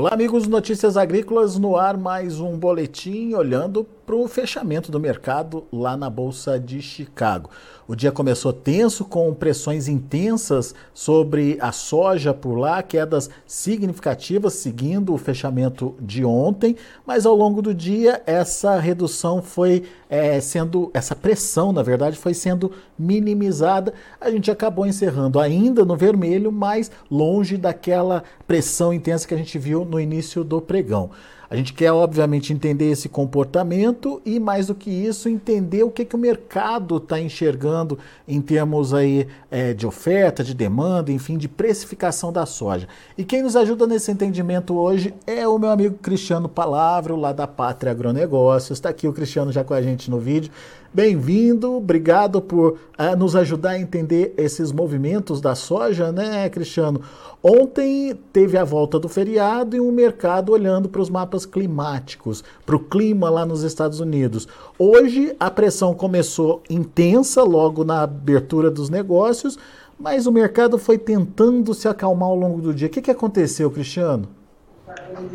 Olá, amigos Notícias Agrícolas, no ar mais um boletim olhando para o fechamento do mercado lá na Bolsa de Chicago. O dia começou tenso, com pressões intensas sobre a soja por lá, quedas significativas seguindo o fechamento de ontem, mas ao longo do dia essa redução foi é, sendo, essa pressão, na verdade, foi sendo minimizada. A gente acabou encerrando ainda no vermelho, mas longe daquela pressão intensa que a gente viu no início do pregão. A gente quer, obviamente, entender esse comportamento e, mais do que isso, entender o que, que o mercado está enxergando em termos aí, é, de oferta, de demanda, enfim, de precificação da soja. E quem nos ajuda nesse entendimento hoje é o meu amigo Cristiano Palavro, lá da Pátria Agronegócios. Está aqui o Cristiano já com a gente no vídeo. Bem-vindo, obrigado por uh, nos ajudar a entender esses movimentos da soja, né, Cristiano? Ontem teve a volta do feriado e um mercado olhando para os mapas climáticos, para o clima lá nos Estados Unidos. Hoje a pressão começou intensa logo na abertura dos negócios, mas o mercado foi tentando se acalmar ao longo do dia. O que, que aconteceu, Cristiano?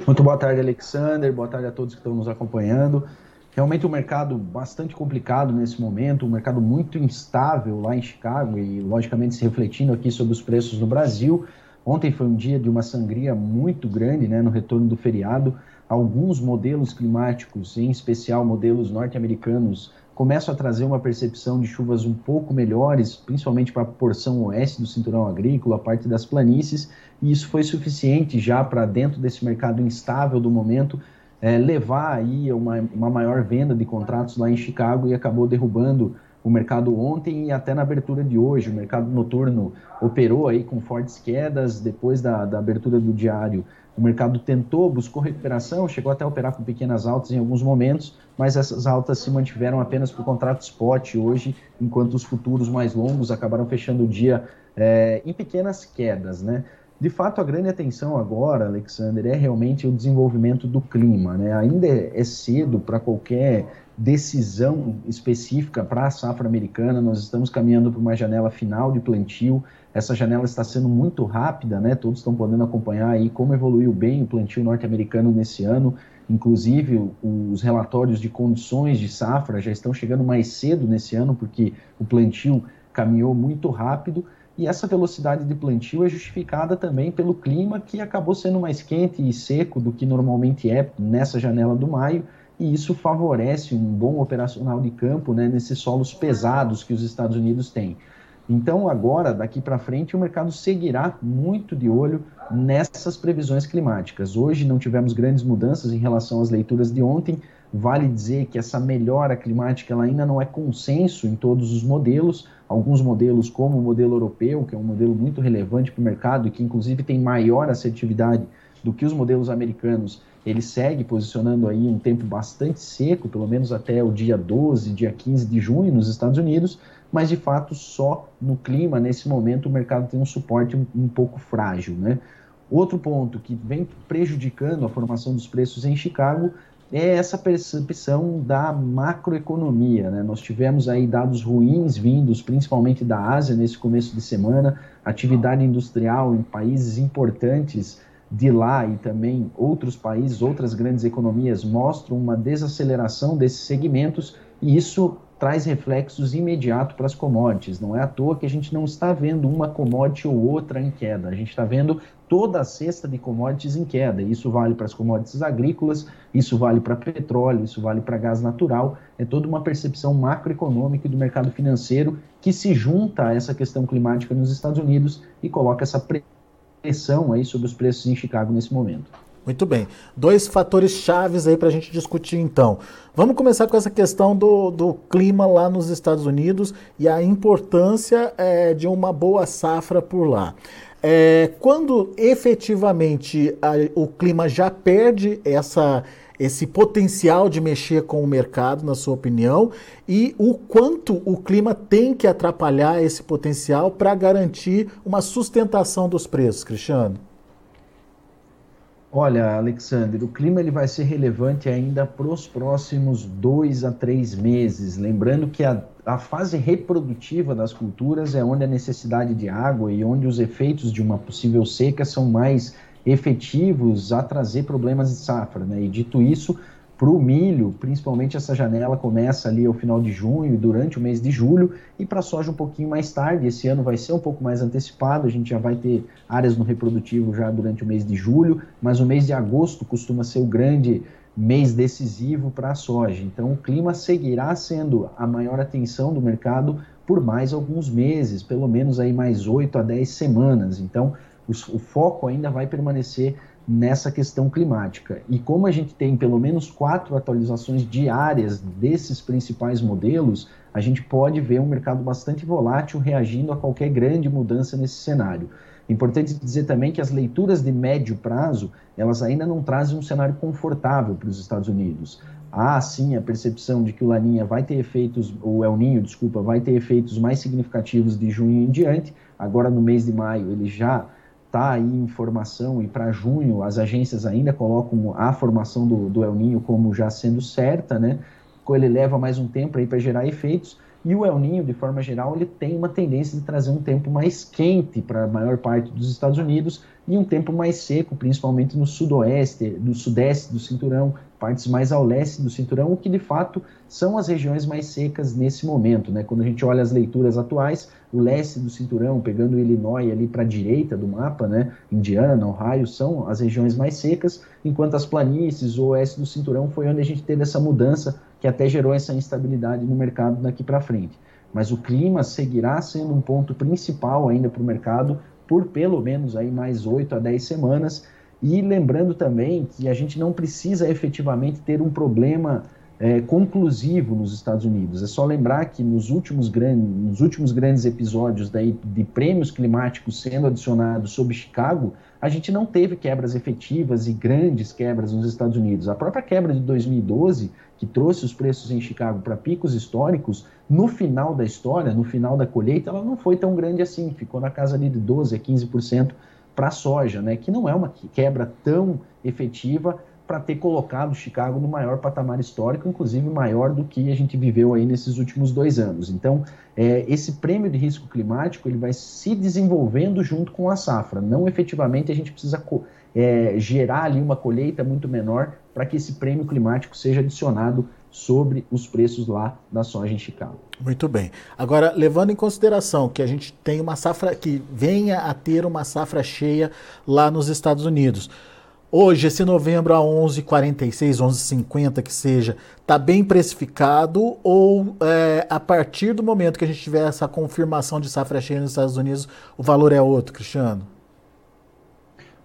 Muito boa tarde, Alexander. Boa tarde a todos que estão nos acompanhando. Realmente um mercado bastante complicado nesse momento, um mercado muito instável lá em Chicago e, logicamente, se refletindo aqui sobre os preços no Brasil. Ontem foi um dia de uma sangria muito grande né, no retorno do feriado. Alguns modelos climáticos, em especial modelos norte-americanos, começam a trazer uma percepção de chuvas um pouco melhores, principalmente para a porção oeste do cinturão agrícola, a parte das planícies, e isso foi suficiente já para, dentro desse mercado instável do momento, é, levar aí uma, uma maior venda de contratos lá em Chicago e acabou derrubando o mercado ontem e até na abertura de hoje. O mercado noturno operou aí com fortes quedas depois da, da abertura do diário. O mercado tentou, buscou recuperação, chegou até a operar com pequenas altas em alguns momentos, mas essas altas se mantiveram apenas por contrato spot hoje, enquanto os futuros mais longos acabaram fechando o dia é, em pequenas quedas, né? De fato, a grande atenção agora, Alexander, é realmente o desenvolvimento do clima. Né? Ainda é cedo para qualquer decisão específica para a safra americana. Nós estamos caminhando para uma janela final de plantio. Essa janela está sendo muito rápida, né? Todos estão podendo acompanhar aí como evoluiu bem o plantio norte-americano nesse ano. Inclusive, os relatórios de condições de safra já estão chegando mais cedo nesse ano, porque o plantio caminhou muito rápido. E essa velocidade de plantio é justificada também pelo clima que acabou sendo mais quente e seco do que normalmente é nessa janela do maio, e isso favorece um bom operacional de campo né, nesses solos pesados que os Estados Unidos têm. Então, agora, daqui para frente, o mercado seguirá muito de olho nessas previsões climáticas. Hoje não tivemos grandes mudanças em relação às leituras de ontem. Vale dizer que essa melhora climática ainda não é consenso em todos os modelos. Alguns modelos, como o modelo europeu, que é um modelo muito relevante para o mercado e que, inclusive, tem maior assertividade do que os modelos americanos, ele segue posicionando aí um tempo bastante seco, pelo menos até o dia 12, dia 15 de junho nos Estados Unidos, mas de fato só no clima, nesse momento, o mercado tem um suporte um, um pouco frágil. Né? Outro ponto que vem prejudicando a formação dos preços em Chicago é essa percepção da macroeconomia. Né? Nós tivemos aí dados ruins vindos, principalmente da Ásia, nesse começo de semana, atividade industrial em países importantes de lá e também outros países, outras grandes economias mostram uma desaceleração desses segmentos e isso traz reflexos imediatos para as commodities. Não é à toa que a gente não está vendo uma commodity ou outra em queda. A gente está vendo toda a cesta de commodities em queda. Isso vale para as commodities agrícolas, isso vale para petróleo, isso vale para gás natural. É toda uma percepção macroeconômica do mercado financeiro que se junta a essa questão climática nos Estados Unidos e coloca essa pressão aí sobre os preços em Chicago nesse momento. Muito bem. Dois fatores chaves aí para a gente discutir então. Vamos começar com essa questão do, do clima lá nos Estados Unidos e a importância é, de uma boa safra por lá. É, quando efetivamente a, o clima já perde essa, esse potencial de mexer com o mercado, na sua opinião, e o quanto o clima tem que atrapalhar esse potencial para garantir uma sustentação dos preços, Cristiano? Olha, Alexander, o clima ele vai ser relevante ainda para os próximos dois a três meses. Lembrando que a, a fase reprodutiva das culturas é onde a necessidade de água e onde os efeitos de uma possível seca são mais efetivos a trazer problemas de safra. Né? E dito isso, para o milho, principalmente essa janela começa ali ao final de junho e durante o mês de julho, e para a soja um pouquinho mais tarde. Esse ano vai ser um pouco mais antecipado, a gente já vai ter áreas no reprodutivo já durante o mês de julho, mas o mês de agosto costuma ser o grande mês decisivo para a soja. Então o clima seguirá sendo a maior atenção do mercado por mais alguns meses, pelo menos aí mais 8 a 10 semanas. Então o, o foco ainda vai permanecer nessa questão climática. E como a gente tem pelo menos quatro atualizações diárias desses principais modelos, a gente pode ver um mercado bastante volátil reagindo a qualquer grande mudança nesse cenário. Importante dizer também que as leituras de médio prazo, elas ainda não trazem um cenário confortável para os Estados Unidos. Há sim a percepção de que o Laninha vai ter efeitos, o El Ninho, desculpa, vai ter efeitos mais significativos de junho em diante. Agora no mês de maio ele já está aí em formação e para junho as agências ainda colocam a formação do, do El Ninho como já sendo certa, né? Ele leva mais um tempo aí para gerar efeitos e o El Ninho, de forma geral, ele tem uma tendência de trazer um tempo mais quente para a maior parte dos Estados Unidos e um tempo mais seco, principalmente no sudoeste, no sudeste do cinturão, partes mais ao leste do cinturão, o que de fato são as regiões mais secas nesse momento. Né? Quando a gente olha as leituras atuais, o leste do cinturão, pegando o Illinois ali para a direita do mapa, né? Indiana, Ohio, são as regiões mais secas, enquanto as planícies, o oeste do cinturão foi onde a gente teve essa mudança que até gerou essa instabilidade no mercado daqui para frente. Mas o clima seguirá sendo um ponto principal ainda para o mercado por pelo menos aí mais 8 a 10 semanas. E lembrando também que a gente não precisa efetivamente ter um problema é, conclusivo nos Estados Unidos. É só lembrar que nos últimos, grandes, nos últimos grandes episódios daí de prêmios climáticos sendo adicionados sobre Chicago, a gente não teve quebras efetivas e grandes quebras nos Estados Unidos. A própria quebra de 2012, que trouxe os preços em Chicago para picos históricos, no final da história, no final da colheita, ela não foi tão grande assim, ficou na casa ali de 12 a 15% para a soja, né, que não é uma quebra tão efetiva para ter colocado Chicago no maior patamar histórico, inclusive maior do que a gente viveu aí nesses últimos dois anos. Então, é, esse prêmio de risco climático ele vai se desenvolvendo junto com a safra. Não efetivamente a gente precisa é, gerar ali uma colheita muito menor para que esse prêmio climático seja adicionado sobre os preços lá da soja em Chicago. Muito bem. Agora, levando em consideração que a gente tem uma safra que venha a ter uma safra cheia lá nos Estados Unidos. Hoje, esse novembro a 11,46, 11,50 que seja, está bem precificado ou é, a partir do momento que a gente tiver essa confirmação de safra cheia nos Estados Unidos, o valor é outro, Cristiano?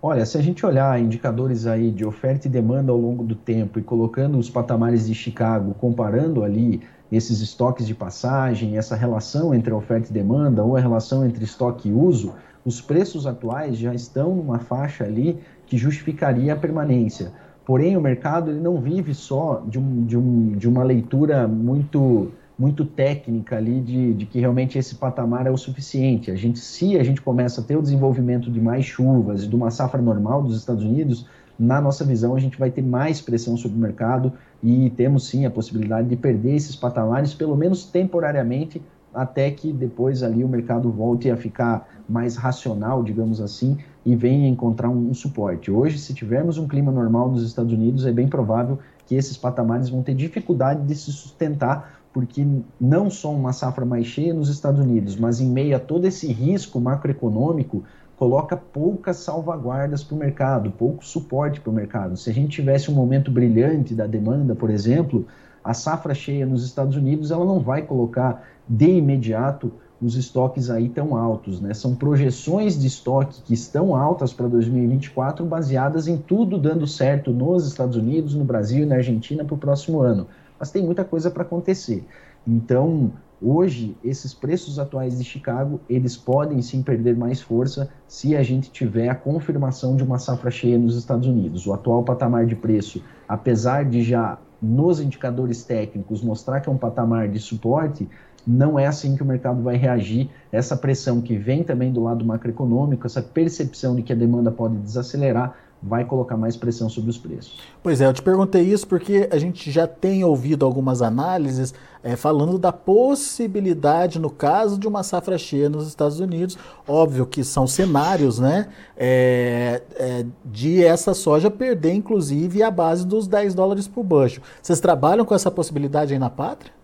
Olha, se a gente olhar indicadores aí de oferta e demanda ao longo do tempo e colocando os patamares de Chicago, comparando ali esses estoques de passagem, essa relação entre oferta e demanda ou a relação entre estoque e uso, os preços atuais já estão numa faixa ali que justificaria a permanência. Porém, o mercado ele não vive só de, um, de, um, de uma leitura muito muito técnica ali de, de, que realmente esse patamar é o suficiente. A gente, se a gente começa a ter o desenvolvimento de mais chuvas, de uma safra normal dos Estados Unidos, na nossa visão a gente vai ter mais pressão sobre o mercado e temos sim a possibilidade de perder esses patamares, pelo menos temporariamente, até que depois ali o mercado volte a ficar mais racional, digamos assim, e venha encontrar um, um, suporte. Hoje, se tivermos um clima normal nos Estados Unidos, é bem provável que esses patamares vão ter dificuldade de se sustentar, porque não só uma safra mais cheia nos Estados Unidos, mas em meio a todo esse risco macroeconômico, coloca poucas salvaguardas para o mercado, pouco suporte para o mercado. Se a gente tivesse um momento brilhante da demanda, por exemplo, a safra cheia nos Estados Unidos ela não vai colocar de imediato os estoques aí tão altos, né? São projeções de estoque que estão altas para 2024, baseadas em tudo dando certo nos Estados Unidos, no Brasil e na Argentina para o próximo ano. Mas tem muita coisa para acontecer. Então, hoje, esses preços atuais de Chicago, eles podem sim perder mais força se a gente tiver a confirmação de uma safra cheia nos Estados Unidos. O atual patamar de preço, apesar de já nos indicadores técnicos mostrar que é um patamar de suporte, não é assim que o mercado vai reagir. Essa pressão que vem também do lado macroeconômico, essa percepção de que a demanda pode desacelerar, vai colocar mais pressão sobre os preços. Pois é, eu te perguntei isso porque a gente já tem ouvido algumas análises é, falando da possibilidade, no caso de uma safra cheia nos Estados Unidos, óbvio que são cenários, né, é, é, de essa soja perder, inclusive, a base dos 10 dólares por bushel. Vocês trabalham com essa possibilidade aí na pátria?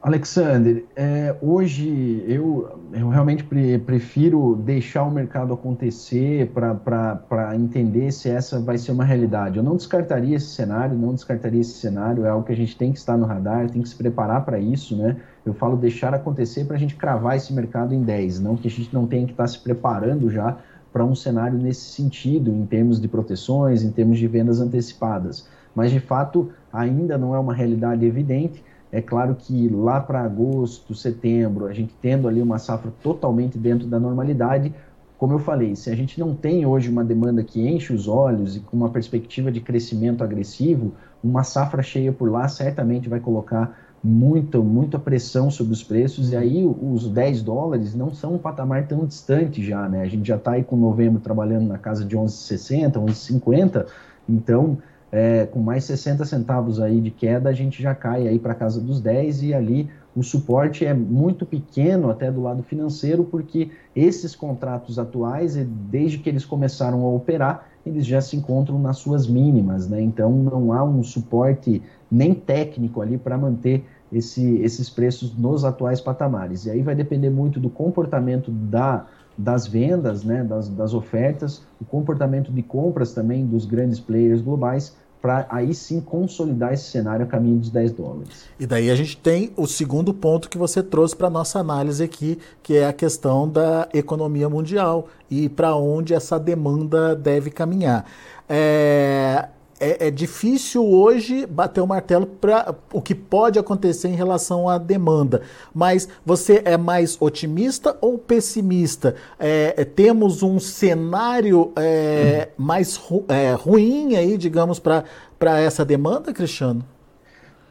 Alexander, é, hoje eu, eu realmente pre prefiro deixar o mercado acontecer para entender se essa vai ser uma realidade. Eu não descartaria esse cenário, não descartaria esse cenário, é algo que a gente tem que estar no radar, tem que se preparar para isso, né? Eu falo deixar acontecer para a gente cravar esse mercado em 10, não que a gente não tenha que estar se preparando já para um cenário nesse sentido, em termos de proteções, em termos de vendas antecipadas. Mas de fato ainda não é uma realidade evidente é claro que lá para agosto, setembro, a gente tendo ali uma safra totalmente dentro da normalidade, como eu falei, se a gente não tem hoje uma demanda que enche os olhos e com uma perspectiva de crescimento agressivo, uma safra cheia por lá certamente vai colocar muita, muita pressão sobre os preços, e aí os 10 dólares não são um patamar tão distante já, né? A gente já está aí com novembro trabalhando na casa de 11,60, 11,50, então é, com mais 60 centavos aí de queda, a gente já cai aí para casa dos 10 e ali o suporte é muito pequeno até do lado financeiro, porque esses contratos atuais, desde que eles começaram a operar, eles já se encontram nas suas mínimas, né? Então não há um suporte nem técnico ali para manter esse, esses preços nos atuais patamares. E aí vai depender muito do comportamento da das vendas, né, das, das ofertas, o comportamento de compras também dos grandes players globais, para aí sim consolidar esse cenário a caminho dos 10 dólares. E daí a gente tem o segundo ponto que você trouxe para nossa análise aqui, que é a questão da economia mundial e para onde essa demanda deve caminhar. É, é, é, difícil hoje bater o martelo para o que pode acontecer em relação à demanda. Mas você é mais otimista ou pessimista? É, é temos um cenário é, mais ru, é, ruim aí, digamos, para essa demanda, Cristiano?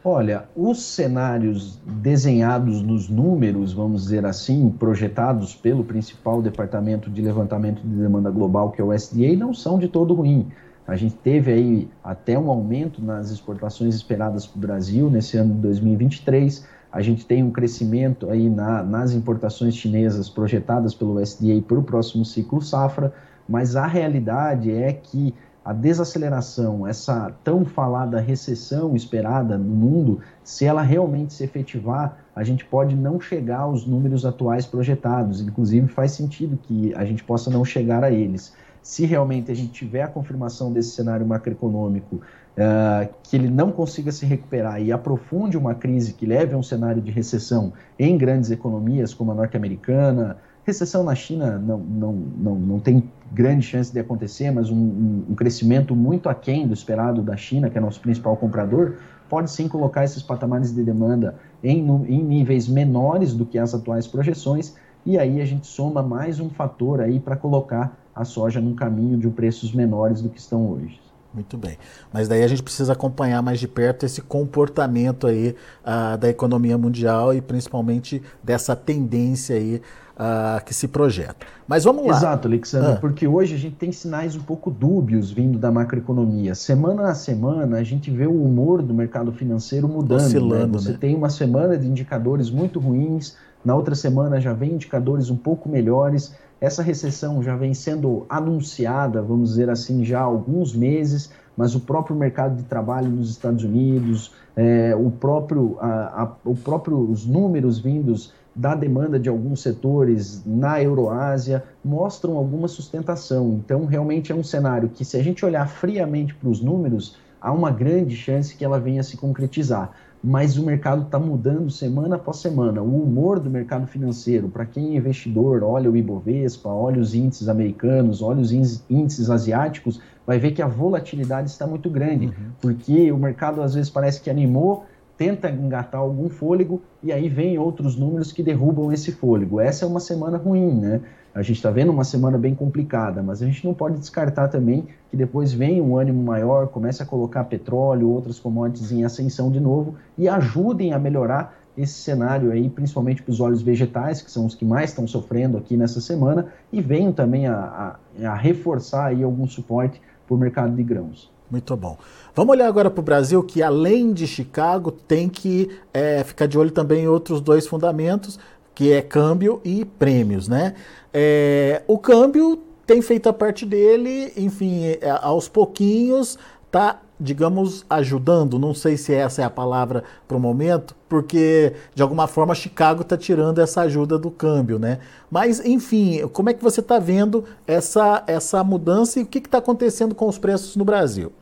Olha, os cenários desenhados nos números, vamos dizer assim, projetados pelo principal departamento de levantamento de demanda global, que é o SDA, não são de todo ruim. A gente teve aí até um aumento nas exportações esperadas para o Brasil nesse ano de 2023. A gente tem um crescimento aí na, nas importações chinesas projetadas pelo USDA para o próximo ciclo safra, mas a realidade é que a desaceleração, essa tão falada recessão esperada no mundo, se ela realmente se efetivar, a gente pode não chegar aos números atuais projetados. Inclusive, faz sentido que a gente possa não chegar a eles se realmente a gente tiver a confirmação desse cenário macroeconômico, uh, que ele não consiga se recuperar e aprofunde uma crise que leve a um cenário de recessão em grandes economias como a norte-americana, recessão na China não, não, não, não tem grande chance de acontecer, mas um, um, um crescimento muito aquém do esperado da China, que é nosso principal comprador, pode sim colocar esses patamares de demanda em, em níveis menores do que as atuais projeções, e aí a gente soma mais um fator aí para colocar a soja num caminho de preços menores do que estão hoje. Muito bem. Mas daí a gente precisa acompanhar mais de perto esse comportamento aí uh, da economia mundial e principalmente dessa tendência aí uh, que se projeta. Mas vamos lá. Exato, Alexandre, ah. porque hoje a gente tem sinais um pouco dúbios vindo da macroeconomia. Semana a semana a gente vê o humor do mercado financeiro mudando. Né? Oscilando, né? Você né? tem uma semana de indicadores muito ruins, na outra semana já vem indicadores um pouco melhores. Essa recessão já vem sendo anunciada, vamos dizer assim, já há alguns meses, mas o próprio mercado de trabalho nos Estados Unidos, é, o próprio, a, a, o próprio, os números vindos da demanda de alguns setores na Euroásia mostram alguma sustentação. Então, realmente é um cenário que, se a gente olhar friamente para os números, há uma grande chance que ela venha se concretizar mas o mercado está mudando semana após semana. O humor do mercado financeiro, para quem é investidor, olha o Ibovespa, olha os índices americanos, olha os índices asiáticos, vai ver que a volatilidade está muito grande, uhum. porque o mercado às vezes parece que animou, tenta engatar algum fôlego e aí vem outros números que derrubam esse fôlego. Essa é uma semana ruim, né? A gente está vendo uma semana bem complicada, mas a gente não pode descartar também que depois vem um ânimo maior, comece a colocar petróleo, outras commodities em ascensão de novo e ajudem a melhorar esse cenário aí, principalmente para os óleos vegetais, que são os que mais estão sofrendo aqui nessa semana, e venham também a, a, a reforçar aí algum suporte para o mercado de grãos. Muito bom. Vamos olhar agora para o Brasil, que além de Chicago, tem que é, ficar de olho também em outros dois fundamentos, que é câmbio e prêmios, né? É, o câmbio tem feito a parte dele, enfim, é, aos pouquinhos, tá digamos, ajudando, não sei se essa é a palavra para o momento, porque de alguma forma Chicago está tirando essa ajuda do câmbio, né? Mas, enfim, como é que você está vendo essa, essa mudança e o que está acontecendo com os preços no Brasil?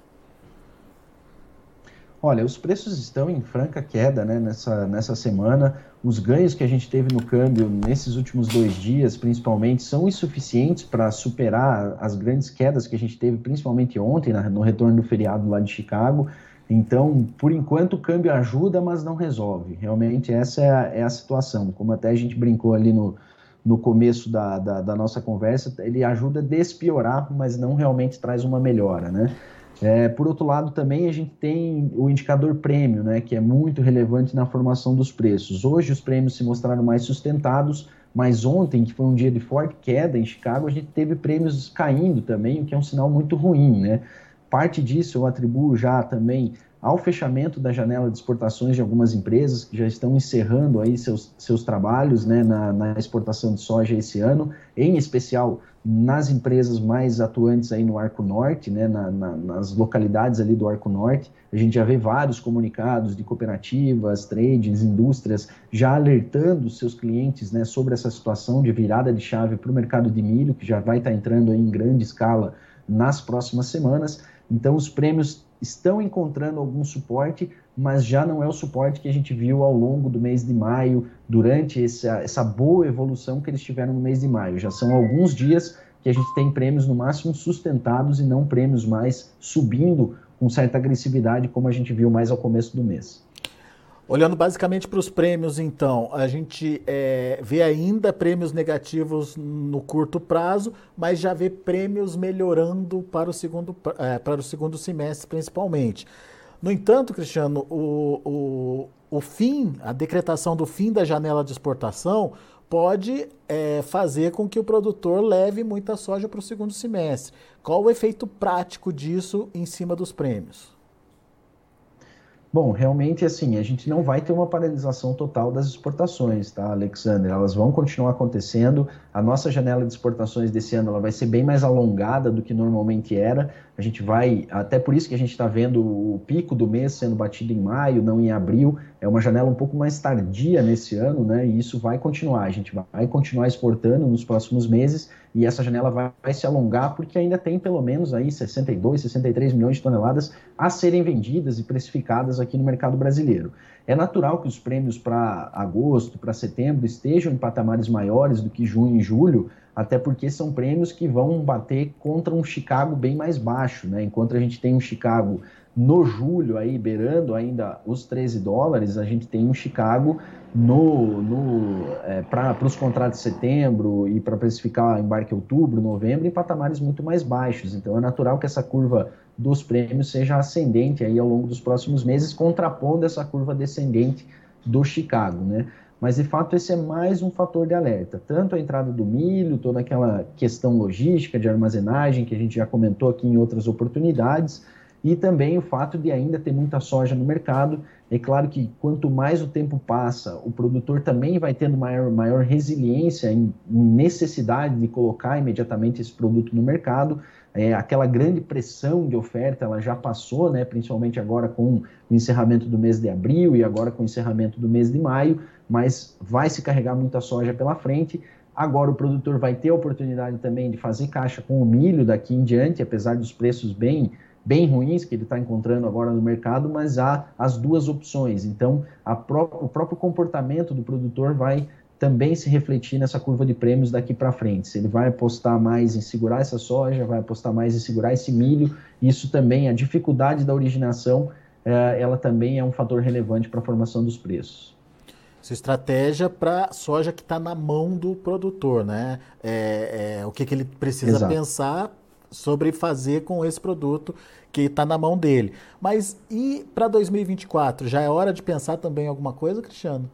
Olha, os preços estão em franca queda né, nessa, nessa semana. Os ganhos que a gente teve no câmbio nesses últimos dois dias, principalmente, são insuficientes para superar as grandes quedas que a gente teve, principalmente ontem, no retorno do feriado lá de Chicago. Então, por enquanto, o câmbio ajuda, mas não resolve. Realmente, essa é a, é a situação. Como até a gente brincou ali no, no começo da, da, da nossa conversa, ele ajuda a despiorar, mas não realmente traz uma melhora, né? É, por outro lado, também a gente tem o indicador prêmio, né, que é muito relevante na formação dos preços. Hoje os prêmios se mostraram mais sustentados, mas ontem, que foi um dia de forte queda em Chicago, a gente teve prêmios caindo também, o que é um sinal muito ruim. Né? Parte disso eu atribuo já também ao fechamento da janela de exportações de algumas empresas que já estão encerrando aí seus, seus trabalhos né, na, na exportação de soja esse ano, em especial nas empresas mais atuantes aí no Arco Norte, né, na, na, nas localidades ali do Arco Norte. A gente já vê vários comunicados de cooperativas, trades, indústrias já alertando seus clientes né, sobre essa situação de virada de chave para o mercado de milho, que já vai estar tá entrando em grande escala nas próximas semanas. Então, os prêmios estão encontrando algum suporte, mas já não é o suporte que a gente viu ao longo do mês de maio, durante essa, essa boa evolução que eles tiveram no mês de maio. Já são alguns dias que a gente tem prêmios no máximo sustentados e não prêmios mais subindo com certa agressividade, como a gente viu mais ao começo do mês. Olhando basicamente para os prêmios, então, a gente é, vê ainda prêmios negativos no curto prazo, mas já vê prêmios melhorando para o segundo, é, para o segundo semestre, principalmente. No entanto, Cristiano, o, o, o fim, a decretação do fim da janela de exportação pode é, fazer com que o produtor leve muita soja para o segundo semestre. Qual o efeito prático disso em cima dos prêmios? Bom, realmente assim, a gente não vai ter uma paralisação total das exportações, tá, Alexander? Elas vão continuar acontecendo. A nossa janela de exportações desse ano ela vai ser bem mais alongada do que normalmente era. A gente vai, até por isso que a gente está vendo o pico do mês sendo batido em maio, não em abril. É uma janela um pouco mais tardia nesse ano, né? E isso vai continuar. A gente vai continuar exportando nos próximos meses e essa janela vai, vai se alongar porque ainda tem pelo menos aí 62, 63 milhões de toneladas a serem vendidas e precificadas aqui no mercado brasileiro. É natural que os prêmios para agosto, para setembro estejam em patamares maiores do que junho e julho, até porque são prêmios que vão bater contra um Chicago bem mais baixo, né? Enquanto a gente tem um Chicago no julho aí beirando ainda os 13 dólares, a gente tem um Chicago no, no é, para os contratos de setembro e para precificar embarque outubro, novembro, em patamares muito mais baixos. Então é natural que essa curva dos prêmios seja ascendente aí ao longo dos próximos meses, contrapondo essa curva descendente do Chicago, né? Mas de fato esse é mais um fator de alerta, tanto a entrada do milho, toda aquela questão logística de armazenagem que a gente já comentou aqui em outras oportunidades, e também o fato de ainda ter muita soja no mercado. É claro que quanto mais o tempo passa, o produtor também vai tendo maior, maior resiliência em necessidade de colocar imediatamente esse produto no mercado. É, aquela grande pressão de oferta ela já passou, né, principalmente agora com o encerramento do mês de abril e agora com o encerramento do mês de maio, mas vai se carregar muita soja pela frente. Agora o produtor vai ter a oportunidade também de fazer caixa com o milho daqui em diante, apesar dos preços bem bem ruins que ele está encontrando agora no mercado, mas há as duas opções. Então, pró o próprio comportamento do produtor vai também se refletir nessa curva de prêmios daqui para frente. Se ele vai apostar mais em segurar essa soja, vai apostar mais em segurar esse milho, isso também, a dificuldade da originação, é, ela também é um fator relevante para a formação dos preços. Essa estratégia para soja que está na mão do produtor, né? É, é, o que, que ele precisa Exato. pensar sobre fazer com esse produto que está na mão dele. Mas e para 2024? Já é hora de pensar também em alguma coisa, Cristiano?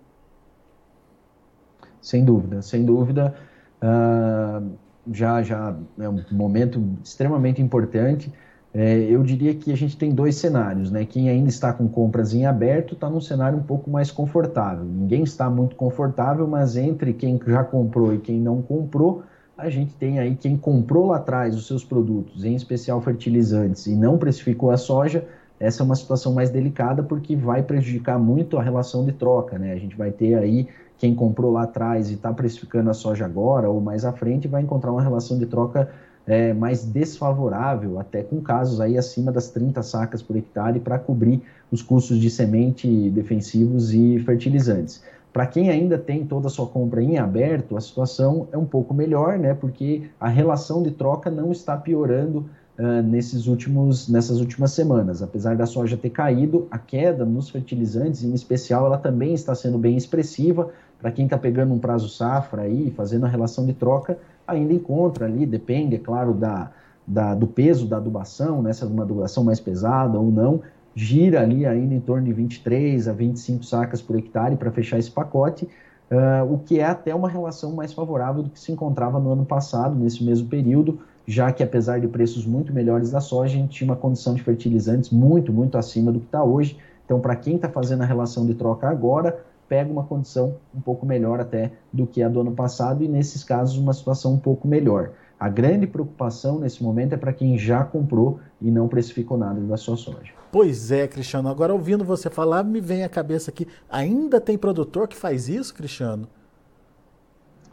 Sem dúvida, sem dúvida. Uh, já, já é um momento extremamente importante. É, eu diria que a gente tem dois cenários, né? Quem ainda está com compras em aberto está num cenário um pouco mais confortável. Ninguém está muito confortável, mas entre quem já comprou e quem não comprou, a gente tem aí quem comprou lá atrás os seus produtos, em especial fertilizantes, e não precificou a soja, essa é uma situação mais delicada porque vai prejudicar muito a relação de troca, né? A gente vai ter aí quem comprou lá atrás e está precificando a soja agora ou mais à frente vai encontrar uma relação de troca é, mais desfavorável, até com casos aí acima das 30 sacas por hectare para cobrir os custos de semente, defensivos e fertilizantes. Para quem ainda tem toda a sua compra em aberto, a situação é um pouco melhor, né? Porque a relação de troca não está piorando uh, nesses últimos, nessas últimas semanas. Apesar da soja ter caído, a queda nos fertilizantes, em especial, ela também está sendo bem expressiva. Para quem está pegando um prazo safra aí, fazendo a relação de troca, ainda encontra ali, depende, é claro, da, da, do peso da adubação, né, se é uma adubação mais pesada ou não, gira ali ainda em torno de 23 a 25 sacas por hectare para fechar esse pacote, uh, o que é até uma relação mais favorável do que se encontrava no ano passado, nesse mesmo período, já que apesar de preços muito melhores da soja, a gente tinha uma condição de fertilizantes muito, muito acima do que está hoje. Então, para quem está fazendo a relação de troca agora, pega uma condição um pouco melhor até do que a do ano passado e, nesses casos, uma situação um pouco melhor. A grande preocupação nesse momento é para quem já comprou e não precificou nada da sua soja. Pois é, Cristiano. Agora, ouvindo você falar, me vem à cabeça que ainda tem produtor que faz isso, Cristiano?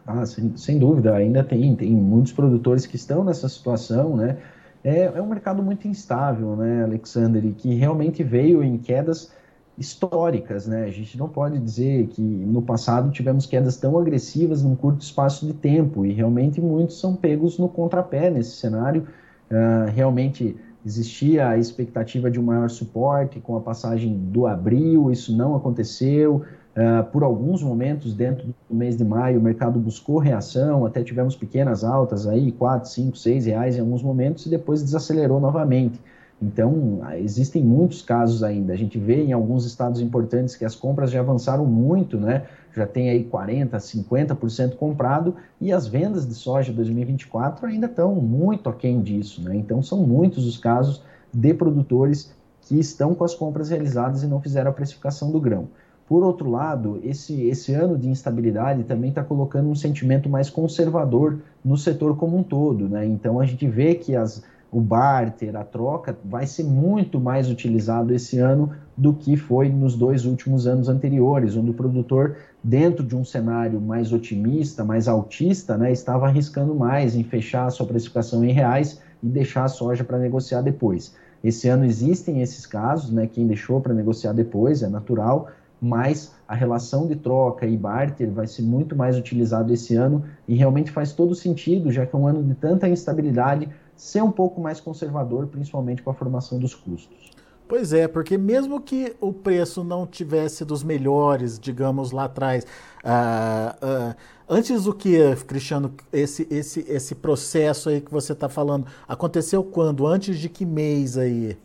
Ah, sem, sem dúvida, ainda tem, tem muitos produtores que estão nessa situação, né? É, é um mercado muito instável, né, Alexander, e que realmente veio em quedas históricas, né? A gente não pode dizer que no passado tivemos quedas tão agressivas num curto espaço de tempo, e realmente muitos são pegos no contrapé nesse cenário. Uh, realmente existia a expectativa de um maior suporte com a passagem do abril, isso não aconteceu. Uh, por alguns momentos, dentro do mês de maio, o mercado buscou reação, até tivemos pequenas altas aí, 4, 5, 6 reais em alguns momentos, e depois desacelerou novamente. Então, existem muitos casos ainda. A gente vê em alguns estados importantes que as compras já avançaram muito, né? Já tem aí 40%, 50% comprado, e as vendas de soja 2024 ainda estão muito aquém disso, né? Então, são muitos os casos de produtores que estão com as compras realizadas e não fizeram a precificação do grão. Por outro lado, esse, esse ano de instabilidade também está colocando um sentimento mais conservador no setor como um todo. Né? Então a gente vê que as, o barter, a troca, vai ser muito mais utilizado esse ano do que foi nos dois últimos anos anteriores, onde o produtor, dentro de um cenário mais otimista, mais altista, né, estava arriscando mais em fechar a sua precificação em reais e deixar a soja para negociar depois. Esse ano existem esses casos, né, quem deixou para negociar depois, é natural, mas a relação de troca e barter vai ser muito mais utilizado esse ano e realmente faz todo sentido, já que é um ano de tanta instabilidade, ser um pouco mais conservador, principalmente com a formação dos custos. Pois é, porque mesmo que o preço não tivesse dos melhores, digamos lá atrás, uh, uh, antes do que, Cristiano, esse, esse, esse processo aí que você está falando, aconteceu quando? Antes de que mês aí?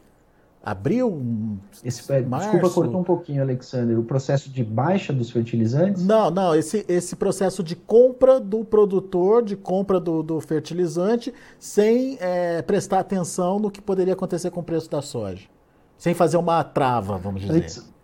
Abril, esse, março. Desculpa, cortou um pouquinho, Alexander. O processo de baixa dos fertilizantes? Não, não. Esse, esse processo de compra do produtor, de compra do, do fertilizante, sem é, prestar atenção no que poderia acontecer com o preço da soja. Sem fazer uma trava, vamos dizer.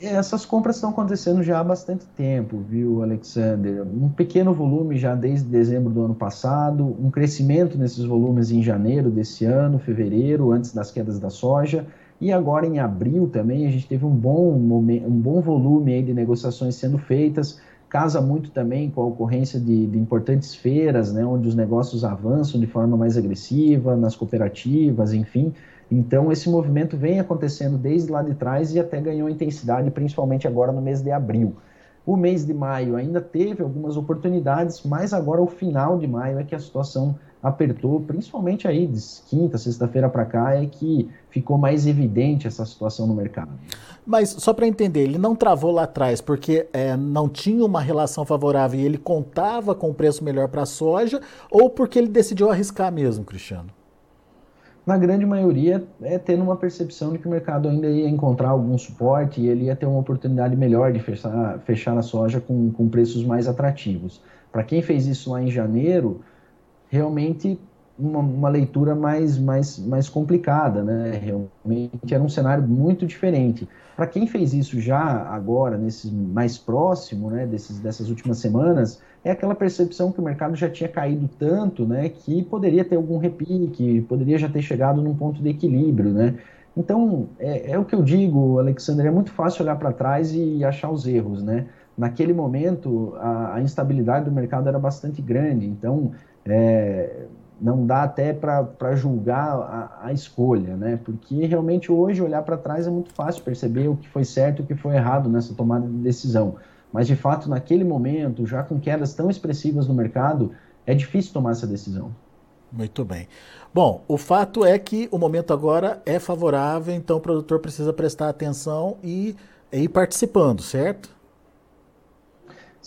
Essas compras estão acontecendo já há bastante tempo, viu, Alexander? Um pequeno volume já desde dezembro do ano passado, um crescimento nesses volumes em janeiro desse ano, fevereiro, antes das quedas da soja. E agora em abril também a gente teve um bom, momento, um bom volume de negociações sendo feitas. Casa muito também com a ocorrência de, de importantes feiras, né, onde os negócios avançam de forma mais agressiva, nas cooperativas, enfim. Então, esse movimento vem acontecendo desde lá de trás e até ganhou intensidade, principalmente agora no mês de abril. O mês de maio ainda teve algumas oportunidades, mas agora, o final de maio, é que a situação apertou, principalmente aí de quinta, sexta-feira para cá, é que ficou mais evidente essa situação no mercado. Mas só para entender, ele não travou lá atrás porque é, não tinha uma relação favorável e ele contava com o preço melhor para a soja, ou porque ele decidiu arriscar mesmo, Cristiano? na grande maioria é tendo uma percepção de que o mercado ainda ia encontrar algum suporte e ele ia ter uma oportunidade melhor de fechar, fechar a soja com, com preços mais atrativos. Para quem fez isso lá em janeiro, realmente uma, uma, leitura mais, mais, mais complicada, né? Realmente era um cenário muito diferente. Para quem fez isso já agora, nesse mais próximo, né, desses, dessas últimas semanas, é aquela percepção que o mercado já tinha caído tanto, né, que poderia ter algum repique, poderia já ter chegado num ponto de equilíbrio, né? Então, é, é o que eu digo, Alexander, é muito fácil olhar para trás e achar os erros, né? Naquele momento, a, a instabilidade do mercado era bastante grande, então é, não dá até para julgar a, a, escolha, né? Porque realmente hoje olhar para trás é muito fácil perceber o que foi certo e o que foi errado nessa tomada de decisão. Mas de fato, naquele momento, já com quedas tão expressivas no mercado, é difícil tomar essa decisão. Muito bem. Bom, o fato é que o momento agora é favorável, então o produtor precisa prestar atenção e ir participando, certo?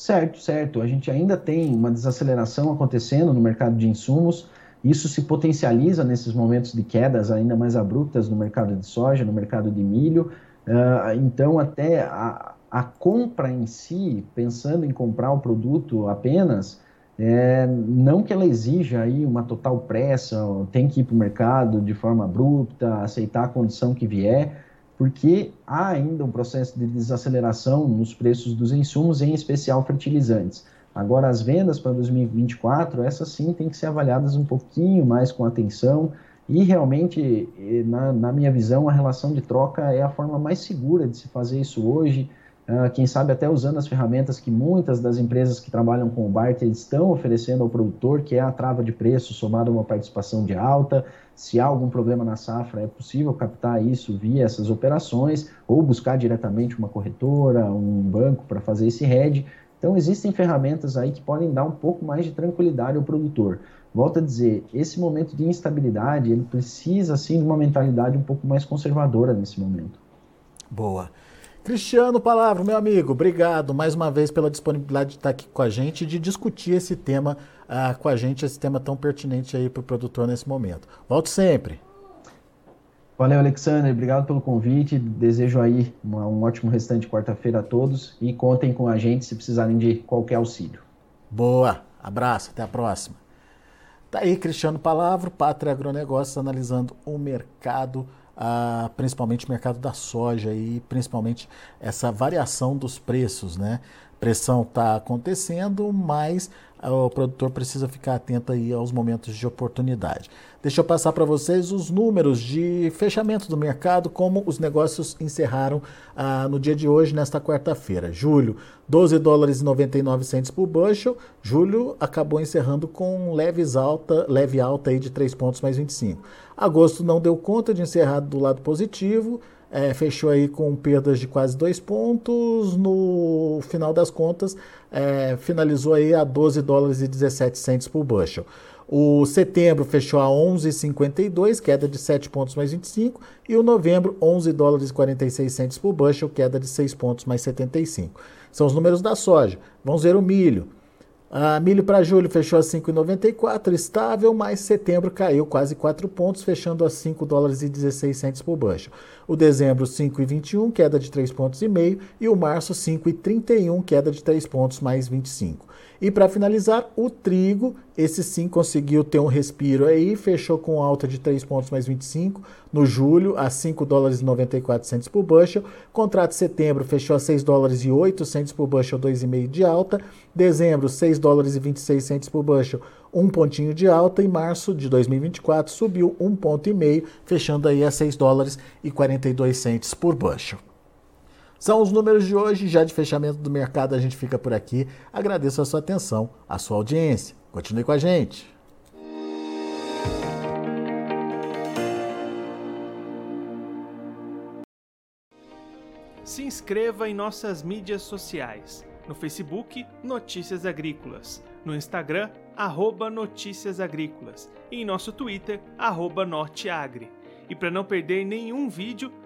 Certo, certo. A gente ainda tem uma desaceleração acontecendo no mercado de insumos. Isso se potencializa nesses momentos de quedas ainda mais abruptas no mercado de soja, no mercado de milho. Uh, então, até a, a, compra em si, pensando em comprar o produto apenas, é, não que ela exija aí uma total pressa, tem que ir para o mercado de forma abrupta, aceitar a condição que vier, porque há ainda um processo de desaceleração nos preços dos insumos, em especial fertilizantes. Agora, as vendas para 2024, essas sim têm que ser avaliadas um pouquinho mais com atenção e realmente, na, na minha visão, a relação de troca é a forma mais segura de se fazer isso hoje. Uh, quem sabe até usando as ferramentas que muitas das empresas que trabalham com o barter estão oferecendo ao produtor, que é a trava de preço somada a uma participação de alta. Se há algum problema na safra, é possível captar isso via essas operações ou buscar diretamente uma corretora, um banco para fazer esse hedge. Então, existem ferramentas aí que podem dar um pouco mais de tranquilidade ao produtor. Volto a dizer, esse momento de instabilidade, ele precisa, sim, de uma mentalidade um pouco mais conservadora nesse momento. Boa. Cristiano Palavra, meu amigo, obrigado mais uma vez pela disponibilidade de estar aqui com a gente e de discutir esse tema uh, com a gente, esse tema tão pertinente aí para o produtor nesse momento. Volto sempre. Valeu, Alexander. Obrigado pelo convite. Desejo aí uma, um ótimo restante de quarta-feira a todos e contem com a gente se precisarem de qualquer auxílio. Boa. Abraço. Até a próxima. Tá aí, Cristiano Palavro, Pátria Agronegócios, analisando o mercado, ah, principalmente o mercado da soja e principalmente essa variação dos preços, né? Pressão está acontecendo, mas o produtor precisa ficar atento aí aos momentos de oportunidade. Deixa eu passar para vocês os números de fechamento do mercado, como os negócios encerraram ah, no dia de hoje, nesta quarta-feira. Julho, 12 dólares e 99 centes por bushel. Julho acabou encerrando com leves alta, leve alta aí de 3 pontos mais 25. Agosto não deu conta de encerrar do lado positivo. É, fechou aí com perdas de quase dois pontos. No final das contas, é, finalizou aí a 12 dólares e 17 centes por bushel. O setembro fechou a 11,52, queda de 7 pontos mais 25, e o novembro 11 dólares e 46 centes por bushel, queda de 6 pontos mais 75. São os números da soja. Vamos ver o milho. A milho para julho fechou a 5,94, estável, mas setembro caiu quase 4 pontos, fechando a 5 dólares e 16 centes por bushel. O dezembro 5,21, queda de 3 pontos e meio, e o março 5,31, queda de 3 pontos mais 25. E para finalizar, o trigo, esse sim conseguiu ter um respiro aí, fechou com alta de 3 pontos mais 25 no julho a 5 dólares e 94 centos por bushel. Contrato de setembro fechou a 6 dólares e 8 centos por bushel, 2,5 de alta. Dezembro, 6 dólares e 26 centos por bushel, um pontinho de alta. E março de 2024 subiu um ponto e meio, fechando aí a 6 dólares e 42 centos por bushel. São os números de hoje, já de fechamento do mercado a gente fica por aqui. Agradeço a sua atenção, a sua audiência. Continue com a gente. Se inscreva em nossas mídias sociais. No Facebook, Notícias Agrícolas. No Instagram, arroba Notícias Agrícolas. E em nosso Twitter, arroba Norteagri. E para não perder nenhum vídeo,